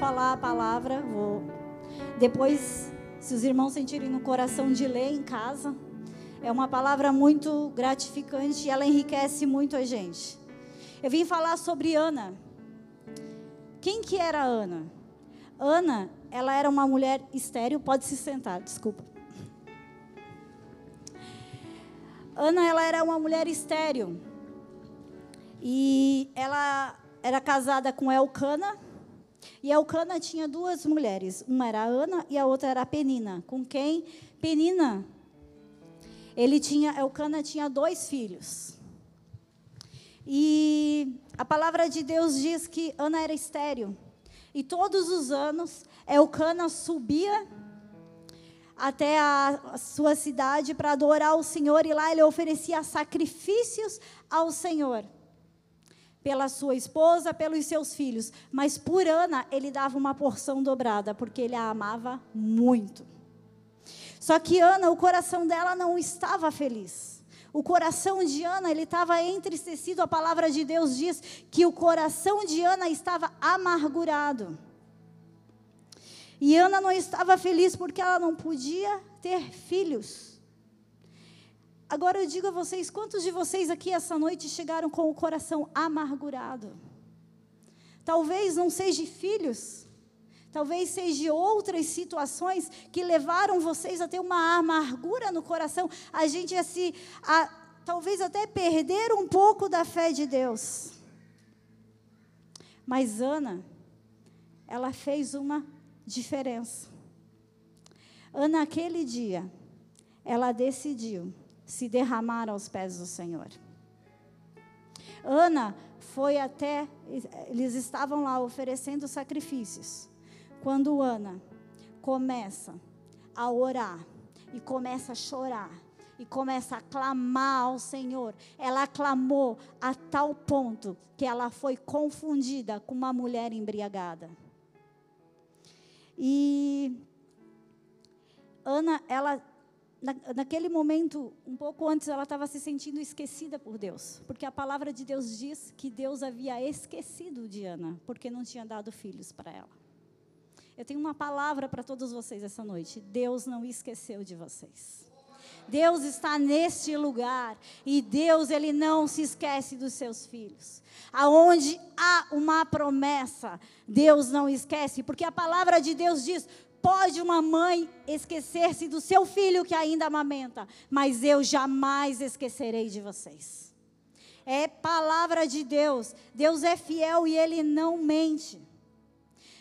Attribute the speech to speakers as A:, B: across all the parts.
A: falar a palavra, vou. Depois, se os irmãos sentirem no coração de ler em casa, é uma palavra muito gratificante e ela enriquece muito a gente. Eu vim falar sobre Ana. Quem que era Ana? Ana, ela era uma mulher estéril, pode se sentar, desculpa. Ana, ela era uma mulher estéril. E ela era casada com Elcana, e Elcana tinha duas mulheres, uma era Ana e a outra era Penina, com quem? Penina ele tinha Elcana tinha dois filhos. E a palavra de Deus diz que Ana era estéril. E todos os anos Elcana subia até a sua cidade para adorar o Senhor. E lá ele oferecia sacrifícios ao Senhor pela sua esposa, pelos seus filhos, mas por Ana ele dava uma porção dobrada, porque ele a amava muito. Só que Ana, o coração dela não estava feliz. O coração de Ana, ele estava entristecido. A palavra de Deus diz que o coração de Ana estava amargurado. E Ana não estava feliz porque ela não podia ter filhos. Agora eu digo a vocês, quantos de vocês aqui essa noite chegaram com o coração amargurado? Talvez não seja filhos, talvez seja outras situações que levaram vocês a ter uma amargura no coração, a gente a se, a, talvez até perder um pouco da fé de Deus. Mas Ana, ela fez uma diferença. Ana, aquele dia, ela decidiu se derramar aos pés do Senhor. Ana foi até, eles estavam lá oferecendo sacrifícios. Quando Ana começa a orar e começa a chorar e começa a clamar ao Senhor, ela clamou a tal ponto que ela foi confundida com uma mulher embriagada. E Ana, ela na, naquele momento, um pouco antes, ela estava se sentindo esquecida por Deus, porque a palavra de Deus diz que Deus havia esquecido de Ana, porque não tinha dado filhos para ela. Eu tenho uma palavra para todos vocês essa noite: Deus não esqueceu de vocês. Deus está neste lugar e Deus ele não se esquece dos seus filhos. Aonde há uma promessa, Deus não esquece, porque a palavra de Deus diz: Pode uma mãe esquecer-se do seu filho que ainda amamenta, mas eu jamais esquecerei de vocês. É palavra de Deus. Deus é fiel e ele não mente.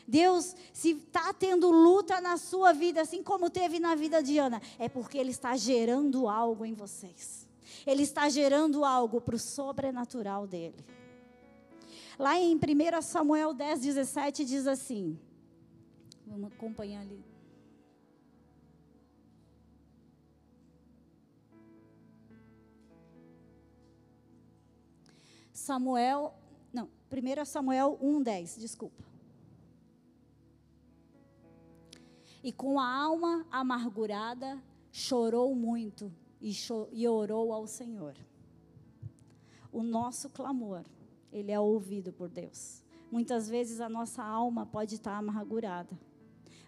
A: Deus, se está tendo luta na sua vida, assim como teve na vida de Ana, é porque Ele está gerando algo em vocês. Ele está gerando algo para o sobrenatural dele. Lá em 1 Samuel 10, 17 diz assim: Vamos acompanhar ali. Samuel, não, 1 Samuel 1,10, desculpa. E com a alma amargurada, chorou muito e, cho e orou ao Senhor. O nosso clamor, ele é ouvido por Deus. Muitas vezes a nossa alma pode estar amargurada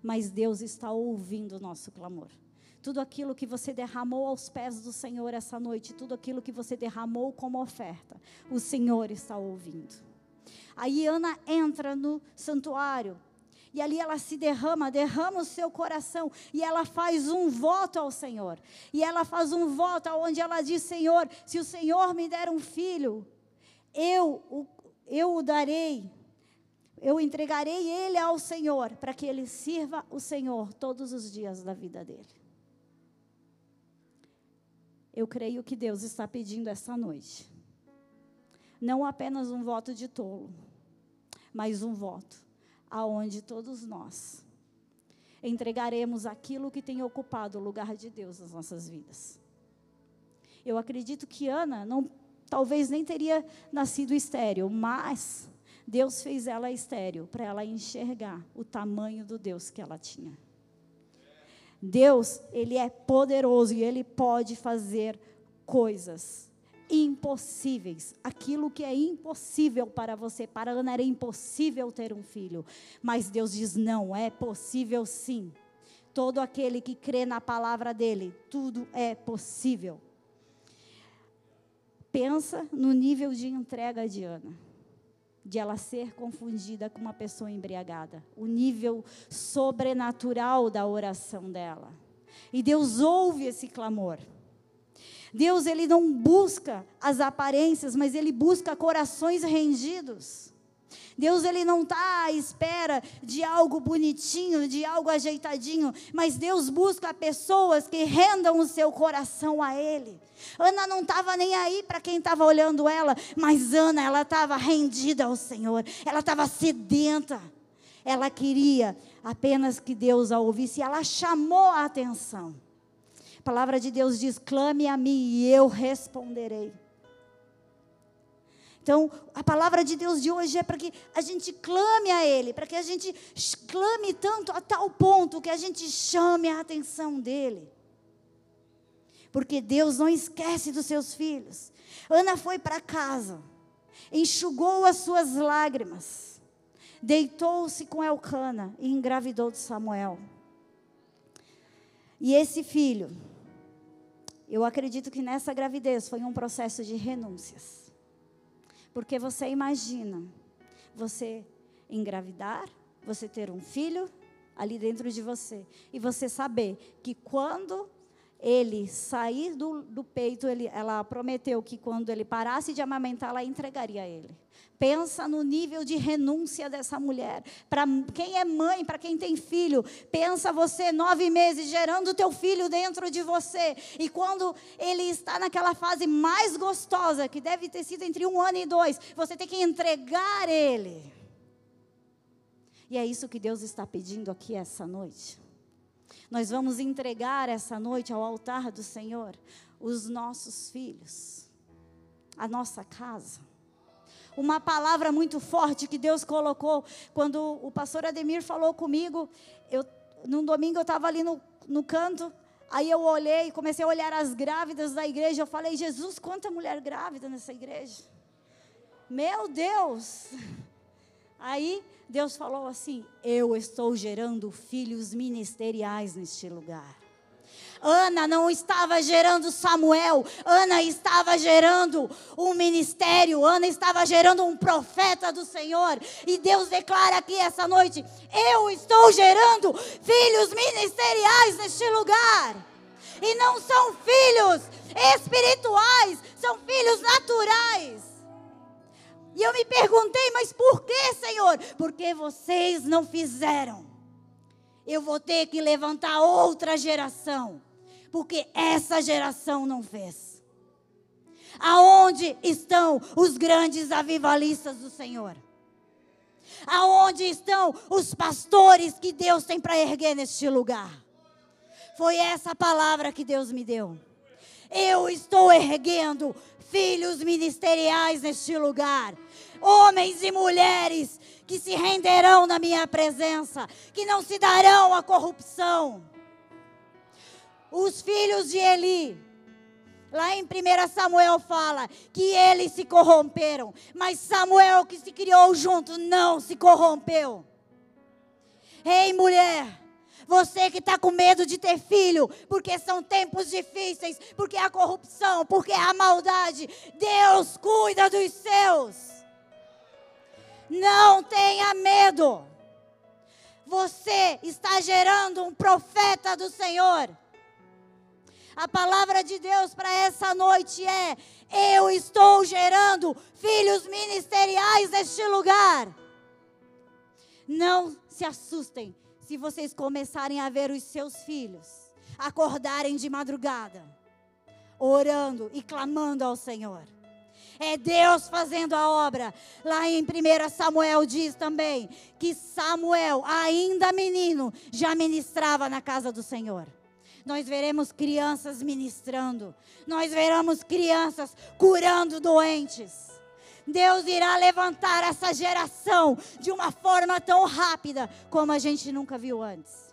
A: mas Deus está ouvindo o nosso clamor. Tudo aquilo que você derramou aos pés do Senhor essa noite, tudo aquilo que você derramou como oferta, o Senhor está ouvindo. Aí Ana entra no santuário, e ali ela se derrama, derrama o seu coração e ela faz um voto ao Senhor. E ela faz um voto onde ela diz: Senhor, se o Senhor me der um filho, eu, eu o darei eu entregarei ele ao Senhor, para que ele sirva o Senhor todos os dias da vida dele. Eu creio que Deus está pedindo essa noite. Não apenas um voto de tolo, mas um voto aonde todos nós entregaremos aquilo que tem ocupado o lugar de Deus nas nossas vidas. Eu acredito que Ana não, talvez nem teria nascido estéril, mas Deus fez ela estéril para ela enxergar o tamanho do Deus que ela tinha. Deus, ele é poderoso e ele pode fazer coisas impossíveis. Aquilo que é impossível para você, para Ana era impossível ter um filho. Mas Deus diz: não, é possível sim. Todo aquele que crê na palavra dele, tudo é possível. Pensa no nível de entrega de Ana, de ela ser confundida com uma pessoa embriagada, o nível sobrenatural da oração dela. E Deus ouve esse clamor. Deus ele não busca as aparências, mas ele busca corações rendidos. Deus ele não está à espera de algo bonitinho, de algo ajeitadinho, mas Deus busca pessoas que rendam o seu coração a Ele. Ana não estava nem aí para quem estava olhando ela, mas Ana ela estava rendida ao Senhor, ela estava sedenta, ela queria apenas que Deus a ouvisse, ela chamou a atenção. A palavra de Deus diz: clame a mim e eu responderei. Então, a palavra de Deus de hoje é para que a gente clame a Ele, para que a gente clame tanto a tal ponto que a gente chame a atenção dEle. Porque Deus não esquece dos seus filhos. Ana foi para casa, enxugou as suas lágrimas, deitou-se com Elcana e engravidou de Samuel. E esse filho, eu acredito que nessa gravidez foi um processo de renúncias. Porque você imagina você engravidar, você ter um filho ali dentro de você, e você saber que quando ele sair do, do peito, ele, ela prometeu que quando ele parasse de amamentar, ela entregaria a ele. Pensa no nível de renúncia dessa mulher. Para quem é mãe, para quem tem filho, pensa você nove meses gerando teu filho dentro de você. E quando ele está naquela fase mais gostosa, que deve ter sido entre um ano e dois, você tem que entregar ele. E é isso que Deus está pedindo aqui essa noite. Nós vamos entregar essa noite ao altar do Senhor os nossos filhos, a nossa casa uma palavra muito forte que Deus colocou. Quando o pastor Ademir falou comigo, eu, num domingo eu estava ali no, no canto, aí eu olhei, comecei a olhar as grávidas da igreja. Eu falei, Jesus, quanta mulher grávida nessa igreja. Meu Deus! Aí Deus falou assim: Eu estou gerando filhos ministeriais neste lugar. Ana não estava gerando Samuel, Ana estava gerando um ministério, Ana estava gerando um profeta do Senhor. E Deus declara aqui essa noite: Eu estou gerando filhos ministeriais neste lugar. E não são filhos espirituais, são filhos naturais. E eu me perguntei, mas por que, Senhor? Porque vocês não fizeram. Eu vou ter que levantar outra geração porque essa geração não fez. Aonde estão os grandes avivalistas do Senhor? Aonde estão os pastores que Deus tem para erguer neste lugar? Foi essa palavra que Deus me deu. Eu estou erguendo filhos ministeriais neste lugar, homens e mulheres que se renderão na minha presença, que não se darão à corrupção os filhos de Eli. Lá em 1 Samuel fala que eles se corromperam, mas Samuel que se criou junto não se corrompeu. Ei, mulher, você que está com medo de ter filho, porque são tempos difíceis, porque a corrupção, porque a maldade, Deus cuida dos seus. Não tenha medo. Você está gerando um profeta do Senhor. A palavra de Deus para essa noite é: eu estou gerando filhos ministeriais neste lugar. Não se assustem se vocês começarem a ver os seus filhos acordarem de madrugada, orando e clamando ao Senhor. É Deus fazendo a obra. Lá em 1 Samuel diz também que Samuel, ainda menino, já ministrava na casa do Senhor nós veremos crianças ministrando, nós veremos crianças curando doentes. Deus irá levantar essa geração de uma forma tão rápida como a gente nunca viu antes.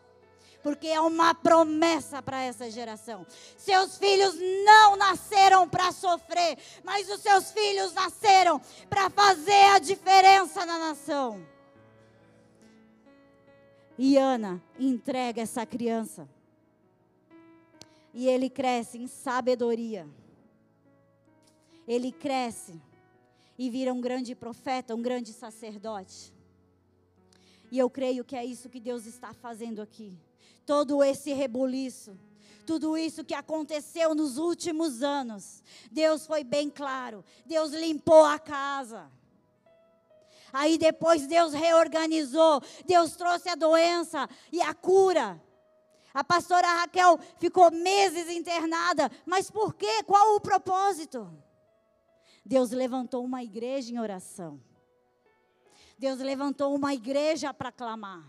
A: porque é uma promessa para essa geração. Seus filhos não nasceram para sofrer, mas os seus filhos nasceram para fazer a diferença na nação. E Ana entrega essa criança. E ele cresce em sabedoria. Ele cresce e vira um grande profeta, um grande sacerdote. E eu creio que é isso que Deus está fazendo aqui. Todo esse rebuliço, tudo isso que aconteceu nos últimos anos, Deus foi bem claro. Deus limpou a casa. Aí depois Deus reorganizou, Deus trouxe a doença e a cura. A pastora Raquel ficou meses internada, mas por quê? Qual o propósito? Deus levantou uma igreja em oração. Deus levantou uma igreja para clamar.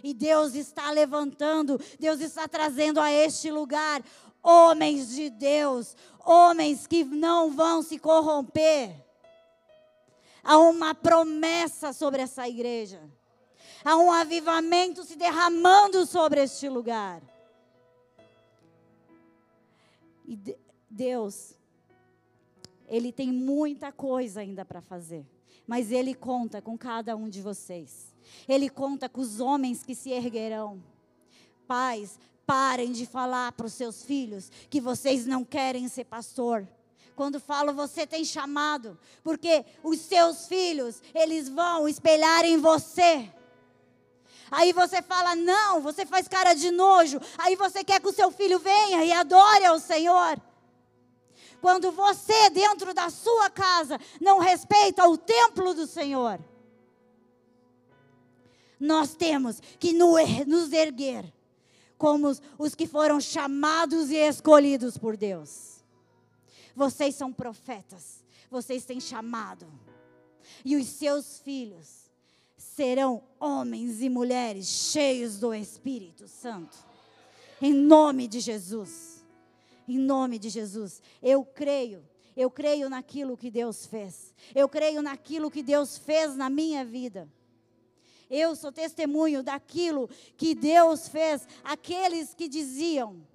A: E Deus está levantando, Deus está trazendo a este lugar homens de Deus, homens que não vão se corromper. Há uma promessa sobre essa igreja. Há um avivamento se derramando sobre este lugar. E Deus, Ele tem muita coisa ainda para fazer mas Ele conta com cada um de vocês. Ele conta com os homens que se erguerão. Pais, parem de falar para os seus filhos que vocês não querem ser pastor. Quando falo você tem chamado, porque os seus filhos, eles vão espelhar em você. Aí você fala, não, você faz cara de nojo. Aí você quer que o seu filho venha e adore ao Senhor. Quando você, dentro da sua casa, não respeita o templo do Senhor, nós temos que nos erguer como os que foram chamados e escolhidos por Deus. Vocês são profetas, vocês têm chamado, e os seus filhos serão homens e mulheres cheios do Espírito Santo, em nome de Jesus. Em nome de Jesus. Eu creio. Eu creio naquilo que Deus fez. Eu creio naquilo que Deus fez na minha vida. Eu sou testemunho daquilo que Deus fez. Aqueles que diziam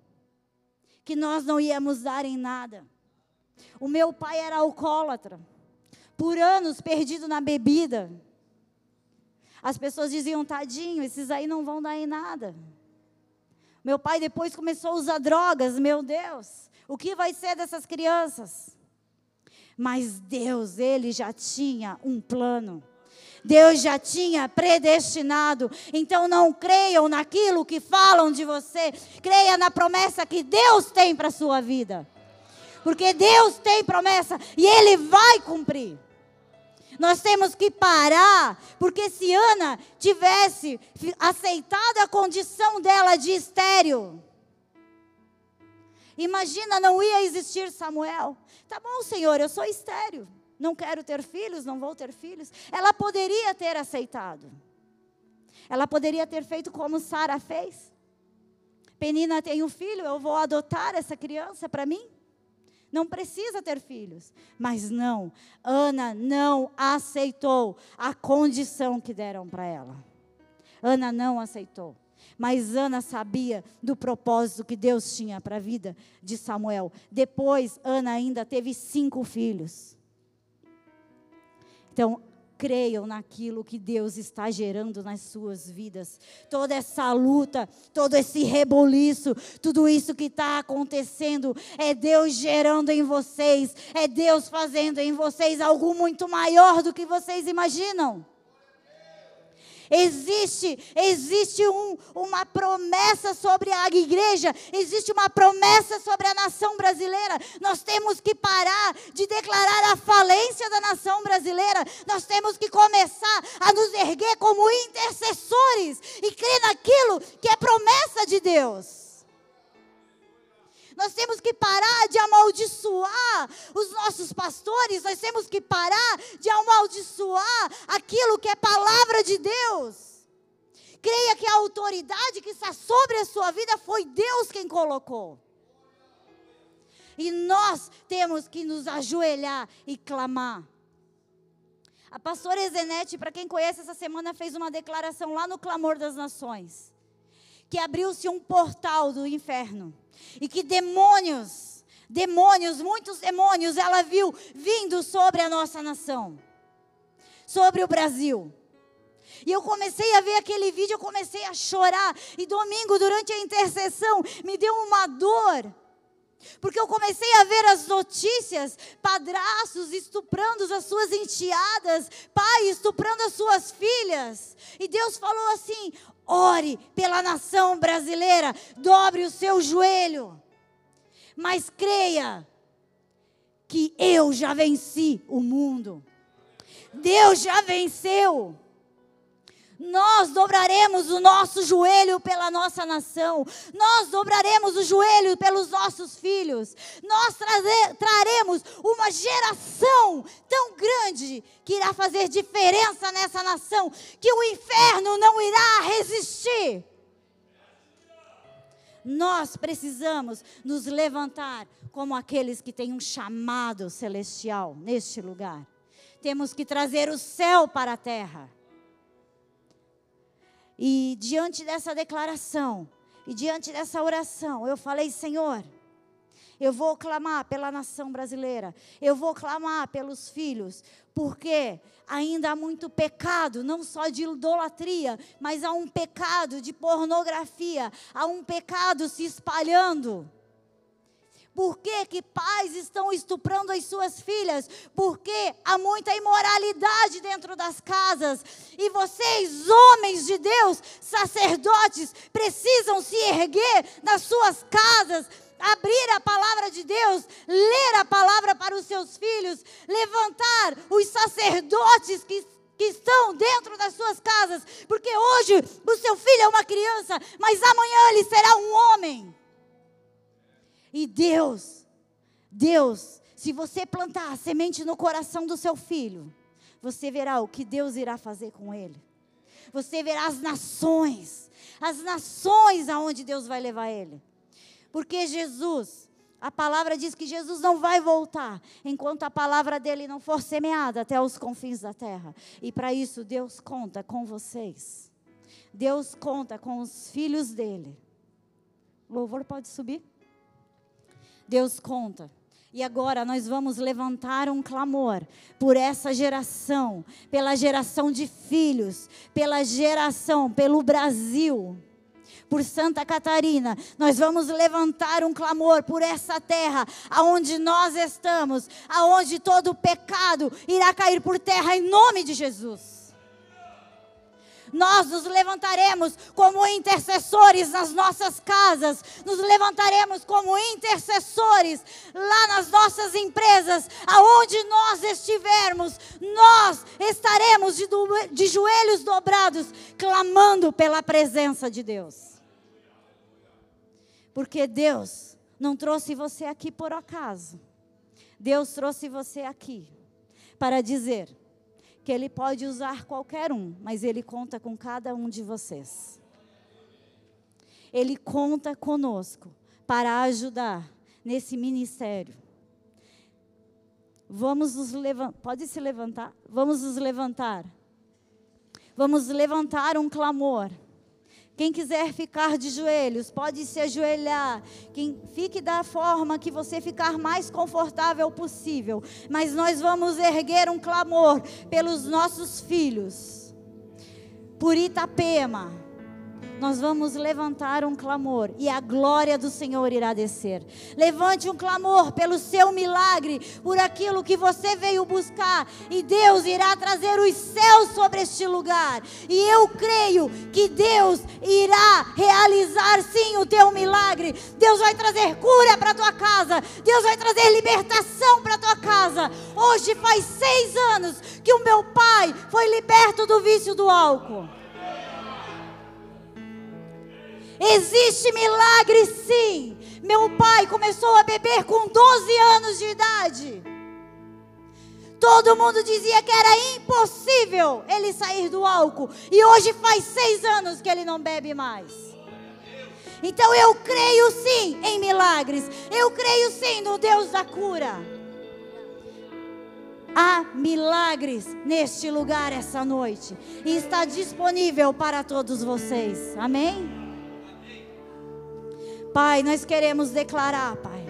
A: que nós não íamos dar em nada. O meu pai era alcoólatra. Por anos perdido na bebida. As pessoas diziam, tadinho, esses aí não vão dar em nada. Meu pai depois começou a usar drogas, meu Deus. O que vai ser dessas crianças? Mas Deus, ele já tinha um plano. Deus já tinha predestinado. Então não creiam naquilo que falam de você. Creia na promessa que Deus tem para a sua vida. Porque Deus tem promessa e Ele vai cumprir. Nós temos que parar, porque se Ana tivesse aceitado a condição dela de estéreo, imagina, não ia existir Samuel. Tá bom, Senhor, eu sou estéreo, não quero ter filhos, não vou ter filhos. Ela poderia ter aceitado. Ela poderia ter feito como Sara fez. Penina tem um filho, eu vou adotar essa criança para mim não precisa ter filhos. Mas não, Ana não aceitou a condição que deram para ela. Ana não aceitou. Mas Ana sabia do propósito que Deus tinha para a vida de Samuel. Depois, Ana ainda teve cinco filhos. Então, creiam naquilo que Deus está gerando nas suas vidas. Toda essa luta, todo esse reboliço, tudo isso que está acontecendo, é Deus gerando em vocês, é Deus fazendo em vocês algo muito maior do que vocês imaginam. Existe, existe um, uma promessa sobre a igreja, existe uma promessa sobre a nação brasileira. Nós temos que parar de declarar a falência da nação brasileira. Nós temos que começar a nos erguer como intercessores e crer naquilo que é promessa de Deus. Nós temos que parar de amaldiçoar os nossos pastores, nós temos que parar de amaldiçoar aquilo que é palavra de Deus. Creia que a autoridade que está sobre a sua vida foi Deus quem colocou. E nós temos que nos ajoelhar e clamar. A pastora Ezenete, para quem conhece essa semana, fez uma declaração lá no Clamor das Nações que abriu-se um portal do inferno e que demônios, demônios, muitos demônios, ela viu vindo sobre a nossa nação, sobre o Brasil. E eu comecei a ver aquele vídeo, eu comecei a chorar. E domingo, durante a intercessão, me deu uma dor. Porque eu comecei a ver as notícias, padraços estuprando as suas enteadas, pai estuprando as suas filhas. E Deus falou assim: ore pela nação brasileira, dobre o seu joelho, mas creia que eu já venci o mundo. Deus já venceu nós dobraremos o nosso joelho pela nossa nação, nós dobraremos o joelho pelos nossos filhos, nós traremos uma geração tão grande que irá fazer diferença nessa nação, que o inferno não irá resistir. Nós precisamos nos levantar como aqueles que têm um chamado celestial neste lugar. Temos que trazer o céu para a terra. E diante dessa declaração, e diante dessa oração, eu falei: Senhor, eu vou clamar pela nação brasileira, eu vou clamar pelos filhos, porque ainda há muito pecado, não só de idolatria, mas há um pecado de pornografia, há um pecado se espalhando. Por que, que pais estão estuprando as suas filhas? Porque há muita imoralidade dentro das casas. E vocês, homens de Deus, sacerdotes, precisam se erguer nas suas casas, abrir a palavra de Deus, ler a palavra para os seus filhos, levantar os sacerdotes que que estão dentro das suas casas, porque hoje o seu filho é uma criança, mas amanhã ele será um homem. E Deus, Deus, se você plantar a semente no coração do seu filho, você verá o que Deus irá fazer com ele. Você verá as nações, as nações aonde Deus vai levar ele. Porque Jesus, a palavra diz que Jesus não vai voltar enquanto a palavra dele não for semeada até os confins da terra. E para isso Deus conta com vocês. Deus conta com os filhos dele. O louvor pode subir? Deus conta. E agora nós vamos levantar um clamor por essa geração, pela geração de filhos, pela geração, pelo Brasil, por Santa Catarina. Nós vamos levantar um clamor por essa terra, aonde nós estamos, aonde todo pecado irá cair por terra em nome de Jesus nós nos levantaremos como intercessores nas nossas casas, nos levantaremos como intercessores lá nas nossas empresas, aonde nós estivermos, nós estaremos de, de joelhos dobrados, clamando pela presença de Deus. Porque Deus não trouxe você aqui por acaso. Deus trouxe você aqui para dizer: que Ele pode usar qualquer um, mas Ele conta com cada um de vocês. Ele conta conosco para ajudar nesse ministério. Vamos nos levantar, pode se levantar? Vamos nos levantar. Vamos levantar um clamor quem quiser ficar de joelhos, pode se ajoelhar. Quem fique da forma que você ficar mais confortável possível. Mas nós vamos erguer um clamor pelos nossos filhos. Por Itapema nós vamos levantar um clamor e a glória do Senhor irá descer. Levante um clamor pelo seu milagre, por aquilo que você veio buscar, e Deus irá trazer os céus sobre este lugar. E eu creio que Deus irá realizar sim o teu milagre. Deus vai trazer cura para tua casa, Deus vai trazer libertação para tua casa. Hoje faz seis anos que o meu pai foi liberto do vício do álcool. Existe milagre sim. Meu pai começou a beber com 12 anos de idade. Todo mundo dizia que era impossível ele sair do álcool. E hoje faz seis anos que ele não bebe mais. Então eu creio sim em milagres. Eu creio sim no Deus da cura. Há milagres neste lugar essa noite. E está disponível para todos vocês. Amém? Pai, nós queremos declarar, Pai.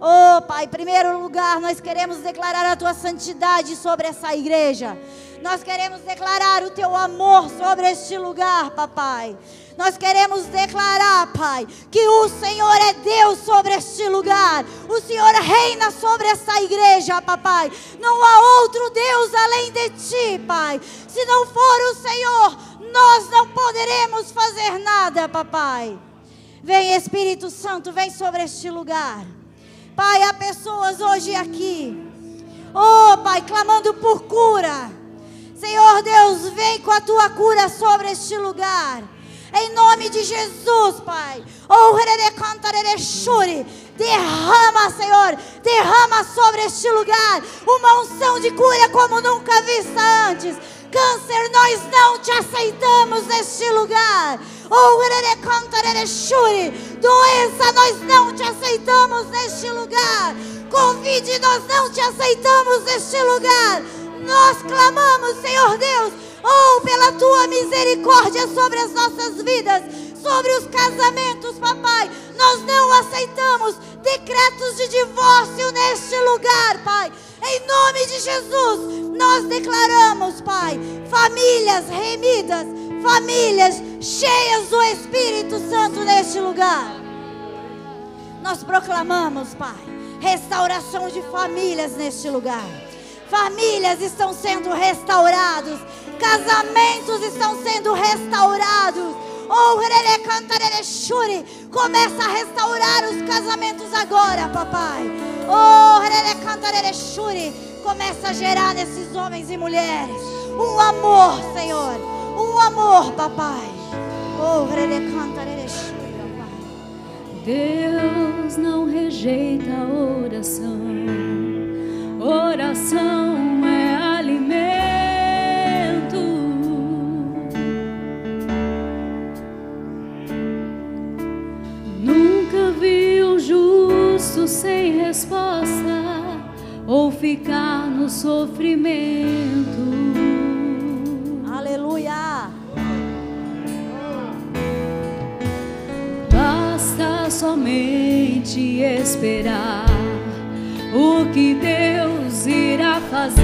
A: Oh, Pai, em primeiro lugar, nós queremos declarar a tua santidade sobre essa igreja. Nós queremos declarar o teu amor sobre este lugar, papai. Nós queremos declarar, Pai, que o Senhor é Deus sobre este lugar. O Senhor reina sobre essa igreja, papai. Não há outro Deus além de ti, Pai. Se não for o Senhor, nós não poderemos fazer nada, papai. Vem Espírito Santo, vem sobre este lugar. Pai, há pessoas hoje aqui. Oh, Pai, clamando por cura. Senhor Deus, vem com a tua cura sobre este lugar. Em nome de Jesus, Pai. Oh, derrama, Senhor, derrama sobre este lugar uma unção de cura como nunca vista antes. Câncer, nós não te aceitamos neste lugar. Oh, doença, nós não te aceitamos neste lugar. Covid, nós não te aceitamos neste lugar. Nós clamamos, Senhor Deus, oh, pela tua misericórdia sobre as nossas vidas, sobre os casamentos, papai. Nós não aceitamos decretos de divórcio neste lugar, pai. Em nome de Jesus, nós declaramos, pai, famílias remidas, famílias cheias do Espírito Santo neste lugar. Nós proclamamos, pai, restauração de famílias neste lugar. Famílias estão sendo restaurados, casamentos estão sendo restaurados. Oh, começa a restaurar os casamentos agora, papai. Oh, começa a gerar nesses homens e mulheres um amor, Senhor, um amor, papai. Oh,
B: Deus não rejeita oração. Oração é alimento. Nunca vi um justo sem resposta ou ficar no sofrimento. Somente esperar o que Deus irá fazer.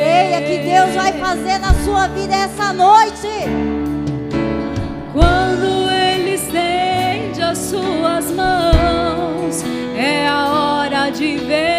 A: Creia que Deus vai fazer na sua vida essa noite.
B: Quando Ele estende as suas mãos, é a hora de vencer.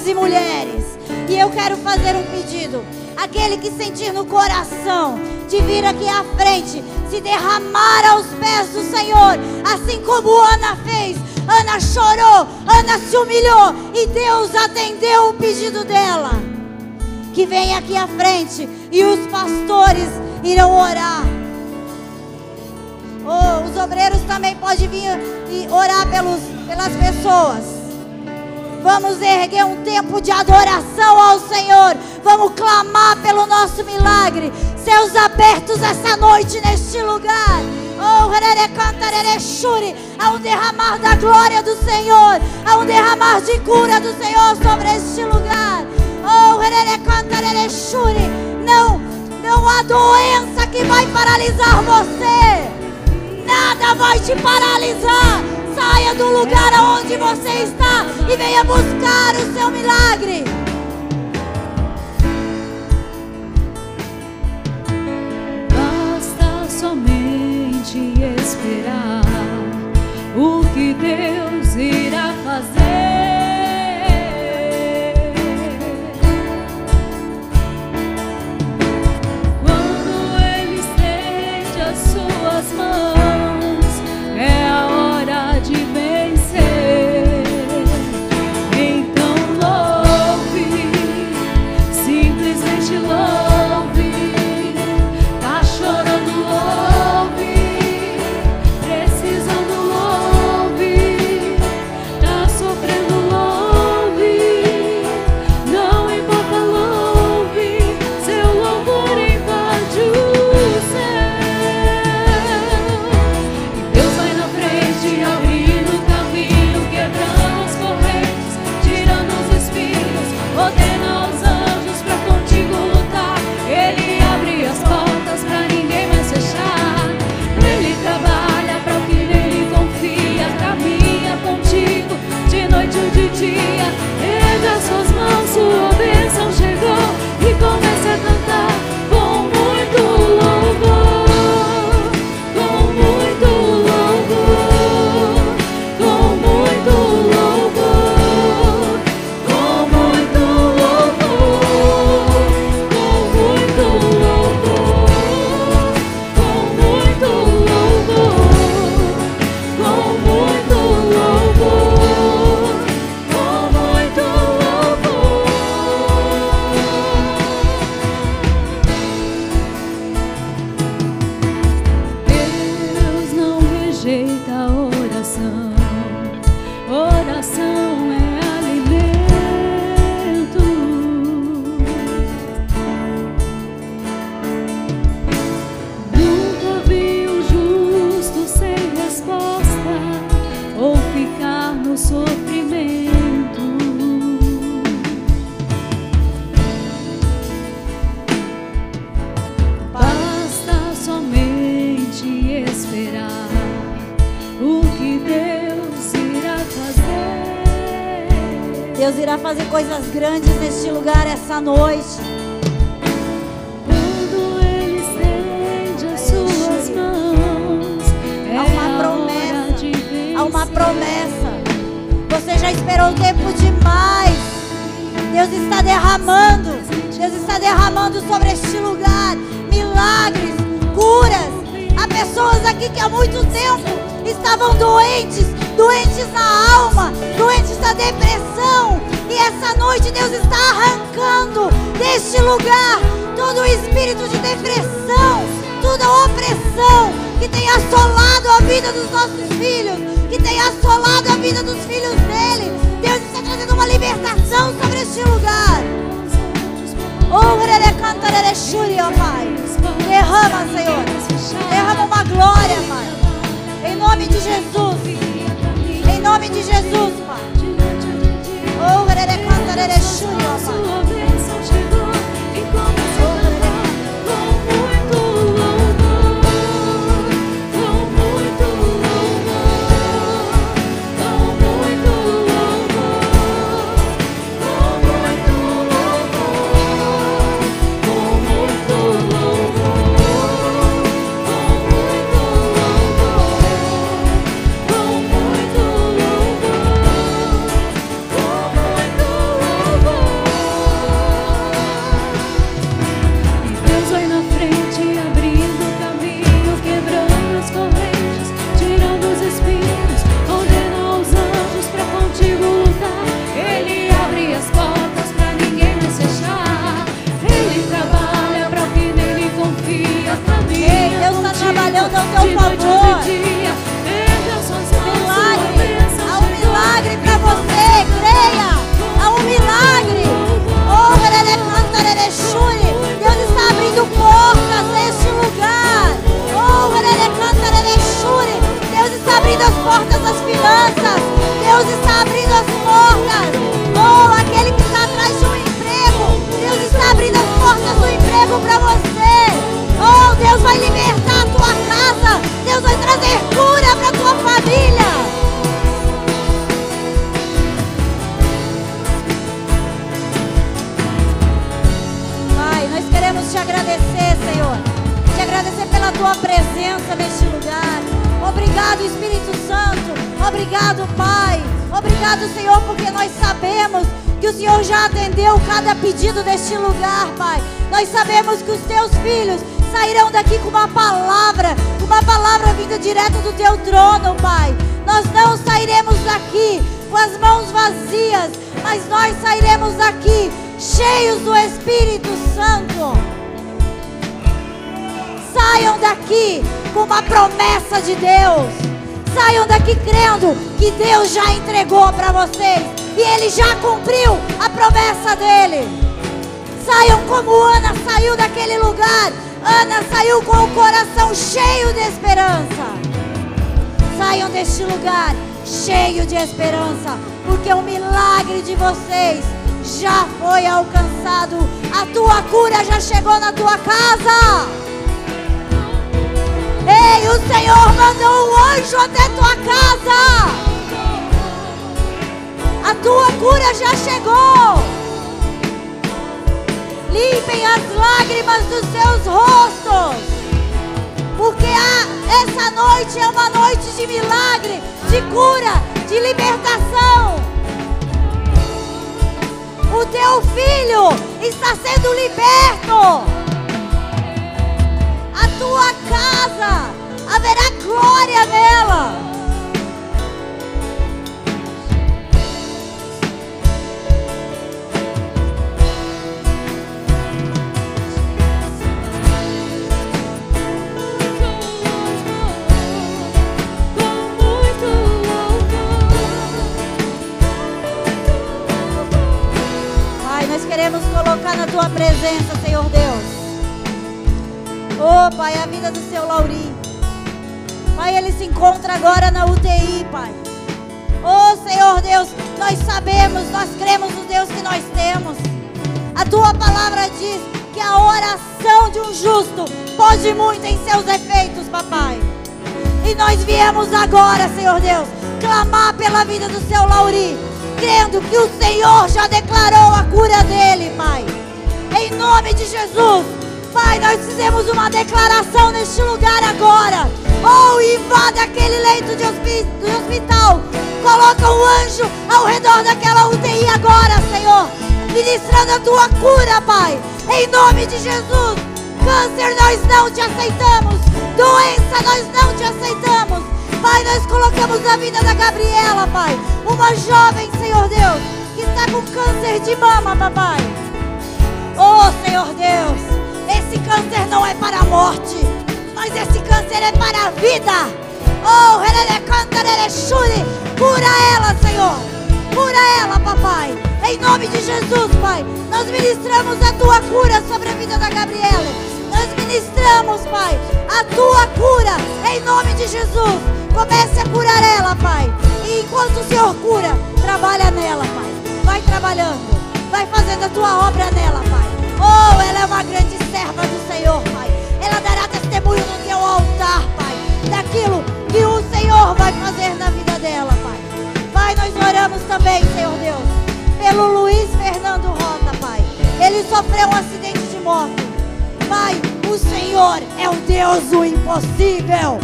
A: Homens e mulheres. E eu quero fazer um pedido. Aquele que sentir no coração de vir aqui à frente, se derramar aos pés do Senhor, assim como Ana fez. Ana chorou, Ana se humilhou e Deus atendeu o pedido dela. Que vem aqui à frente e os pastores irão orar. Oh, os obreiros também podem vir e orar pelos, pelas pessoas. Vamos erguer um tempo de adoração ao Senhor. Vamos clamar pelo nosso milagre. Céus abertos essa noite neste lugar. Oh, há um derramar da glória do Senhor. Há um derramar de cura do Senhor sobre este lugar. Oh, não, não há doença que vai paralisar você. Nada vai te paralisar. Saia do lugar onde você está e venha buscar o seu milagre.
B: Basta somente esperar o que Deus irá
A: nessa noite. luxúria, Pai. Derrama, Senhor. Derrama uma glória, Pai. Em nome de Jesus. Em nome de Jesus, Pai. Oh, canta, Pai. teu favor. Lugar, Pai. Nós sabemos que os teus filhos sairão daqui com uma palavra, uma palavra vinda direto do teu trono, Pai. Nós não sairemos daqui com as mãos vazias, mas nós sairemos daqui cheios do Espírito Santo. Saiam daqui com uma promessa de Deus. Saiam daqui crendo que Deus já entregou para vocês e Ele já cumpriu a promessa dele. Saiam como Ana saiu daquele lugar. Ana saiu com o coração cheio de esperança. Saiam deste lugar cheio de esperança, porque o milagre de vocês já foi alcançado. A tua cura já chegou na tua casa. Ei, o Senhor mandou um anjo até tua casa. A tua cura já chegou. Limpem as lágrimas dos seus rostos. Porque a, essa noite é uma noite de milagre, de cura, de libertação. O teu filho está sendo liberto a tua casa, haverá glória nela. Colocar na tua presença, Senhor Deus. Oh, Pai, a vida do seu Lauri. Pai, ele se encontra agora na UTI, Pai. Oh, Senhor Deus, nós sabemos, nós cremos no Deus que nós temos. A tua palavra diz que a oração de um justo pode muito em seus efeitos, papai. E nós viemos agora, Senhor Deus, clamar pela vida do seu Lauri, crendo que o Senhor já declarou a cura dele, Pai. Em nome de Jesus, Pai, nós fizemos uma declaração neste lugar agora. Oh, invada aquele leito de, de hospital. Coloca um anjo ao redor daquela UTI agora, Senhor. Ministrando a tua cura, Pai. Em nome de Jesus. Câncer, nós não te aceitamos. Doença, nós não te aceitamos. Pai, nós colocamos a vida da Gabriela, Pai. Uma jovem, Senhor Deus, que está com câncer de mama, papai. Oh, Senhor Deus, esse câncer não é para a morte, mas esse câncer é para a vida. Oh, Shuri, cura ela, Senhor. Cura ela, papai. Em nome de Jesus, Pai. Nós ministramos a tua cura sobre a vida da Gabriela. Nós ministramos, Pai, a tua cura. Em nome de Jesus. Comece a curar ela, Pai. E enquanto o Senhor cura, trabalha nela, Pai. Vai trabalhando. Vai fazendo a tua obra nela, Pai. Oh, ela é uma grande serva do Senhor, Pai. Ela dará testemunho no teu altar, Pai. Daquilo que o Senhor vai fazer na vida dela, Pai. Pai, nós oramos também, Senhor Deus, pelo Luiz Fernando Rota, Pai. Ele sofreu um acidente de moto. Pai, o Senhor é o Deus do impossível.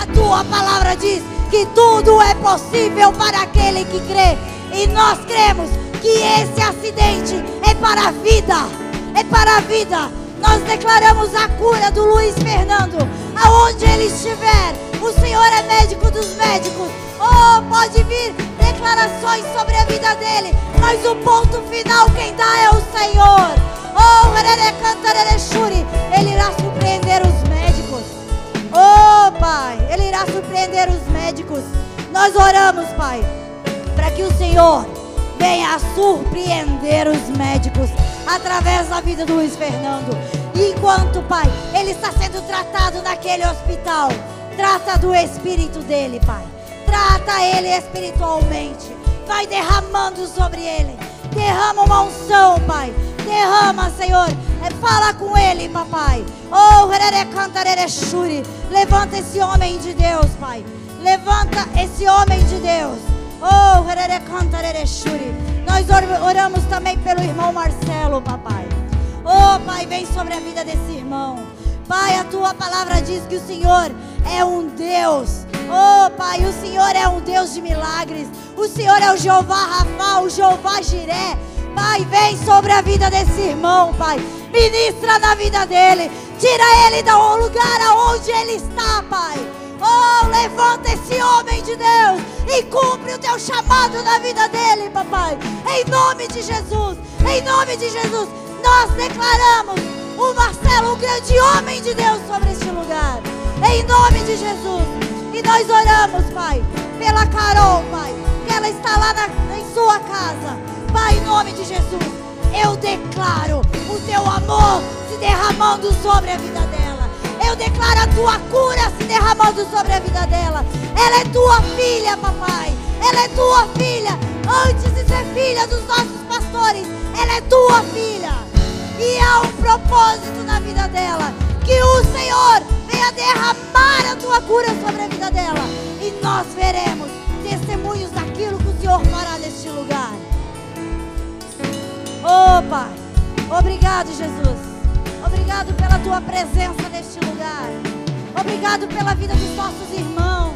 A: A tua palavra diz que tudo é possível para aquele que crê. E nós cremos que esse acidente é para a vida. É para a vida. Nós declaramos a cura do Luiz Fernando. Aonde ele estiver, o Senhor é médico dos médicos. Oh, pode vir declarações sobre a vida dele. Mas o ponto final quem dá é o Senhor. Oh, ele irá surpreender os médicos. Oh, Pai, ele irá surpreender os médicos. Nós oramos, Pai, para que o Senhor venha surpreender os médicos através da vida do Luiz Fernando. Enquanto, Pai, ele está sendo tratado naquele hospital, trata do espírito dele, Pai. Trata ele espiritualmente. Vai derramando sobre ele. Derrama uma unção, Pai. Derrama, Senhor. É, fala com ele, papai. Oh, shuri. Levanta esse homem de Deus, Pai. Levanta esse homem de Deus. Oh, shuri. Nós oramos também pelo irmão Marcelo, papai. Oh, Pai, vem sobre a vida desse irmão. Pai, a tua palavra diz que o Senhor é um Deus. Oh, Pai, o Senhor é um Deus de milagres. O Senhor é o Jeová Rafa, o Jeová Jiré. Pai, vem sobre a vida desse irmão, Pai. Ministra na vida dele. Tira ele do lugar aonde ele está, Pai. Oh, levanta esse homem de Deus e cumpre o teu chamado na vida dele, papai. Em nome de Jesus, em nome de Jesus, nós declaramos o Marcelo, um grande homem de Deus sobre este lugar. Em nome de Jesus. E nós oramos, Pai, pela Carol, Pai, que ela está lá na, em sua casa. Pai, em nome de Jesus, eu declaro o teu amor se derramando sobre a vida dela. Eu declaro a tua cura se derramando sobre a vida dela. Ela é tua filha, papai. Ela é tua filha. Antes de ser filha dos nossos pastores, ela é tua filha. E há um propósito na vida dela. Que o Senhor venha derramar a tua cura sobre a vida dela. E nós veremos testemunhos daquilo que o Senhor fará neste lugar. Oh, Pai. Obrigado, Jesus. Obrigado pela tua presença neste lugar. Obrigado pela vida dos nossos irmãos.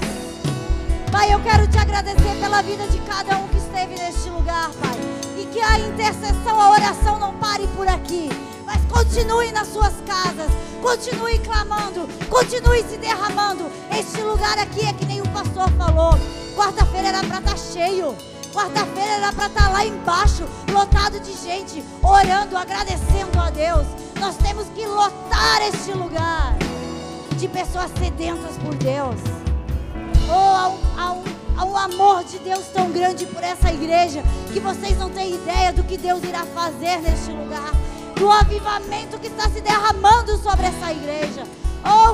A: Pai, eu quero te agradecer pela vida de cada um que esteve neste lugar, Pai. E que a intercessão, a oração não pare por aqui. Mas continue nas suas casas. Continue clamando. Continue se derramando. Este lugar aqui é que nem o pastor falou. Quarta-feira era para estar tá cheio. Quarta-feira era para estar tá lá embaixo, lotado de gente, orando, agradecendo a Deus. Nós temos que lotar este lugar de pessoas sedentas por Deus. Oh, há um, um amor de Deus tão grande por essa igreja que vocês não têm ideia do que Deus irá fazer neste lugar. Do avivamento que está se derramando sobre essa igreja. Oh,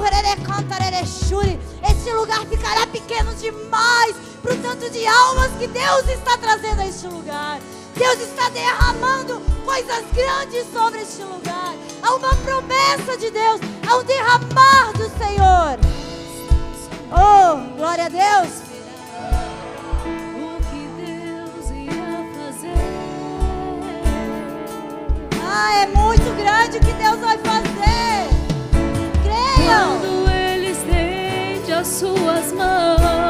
A: esse lugar ficará pequeno demais para o tanto de almas que Deus está trazendo a este lugar. Deus está derramando coisas grandes sobre este lugar. Há uma promessa de Deus, há um derramar do Senhor. Oh, glória a Deus.
B: O que Deus ia fazer?
A: Ah, é muito grande o que Deus vai fazer. Creiam.
B: Quando Ele estende as suas mãos,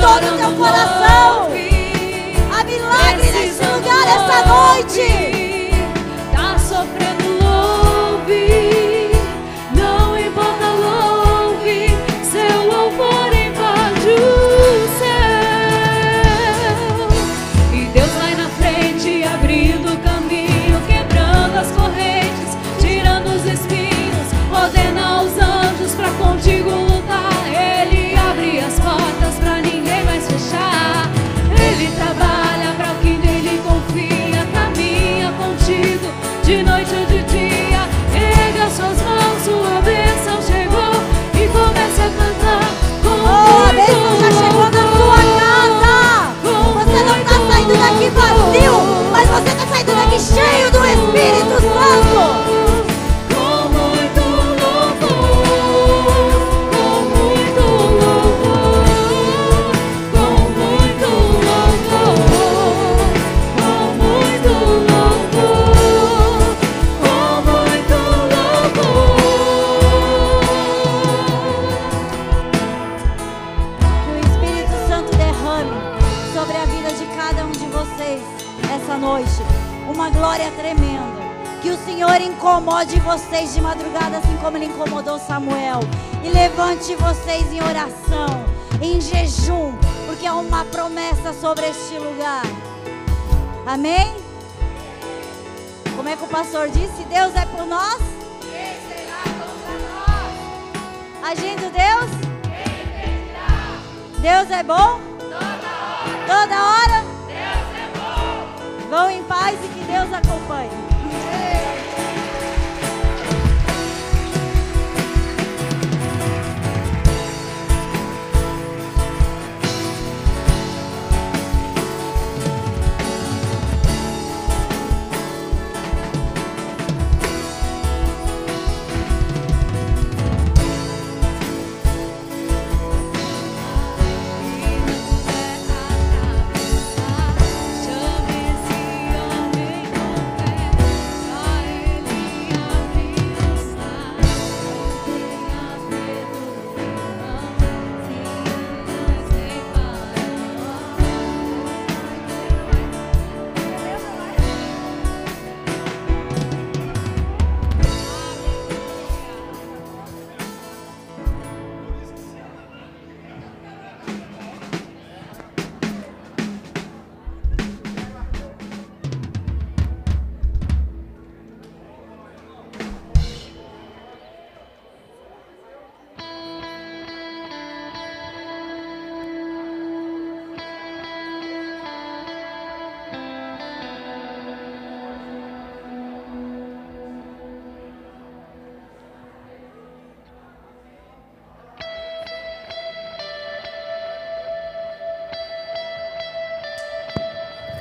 A: todo o teu coração. Há milagre
B: Precisando,
A: lugar esta noite.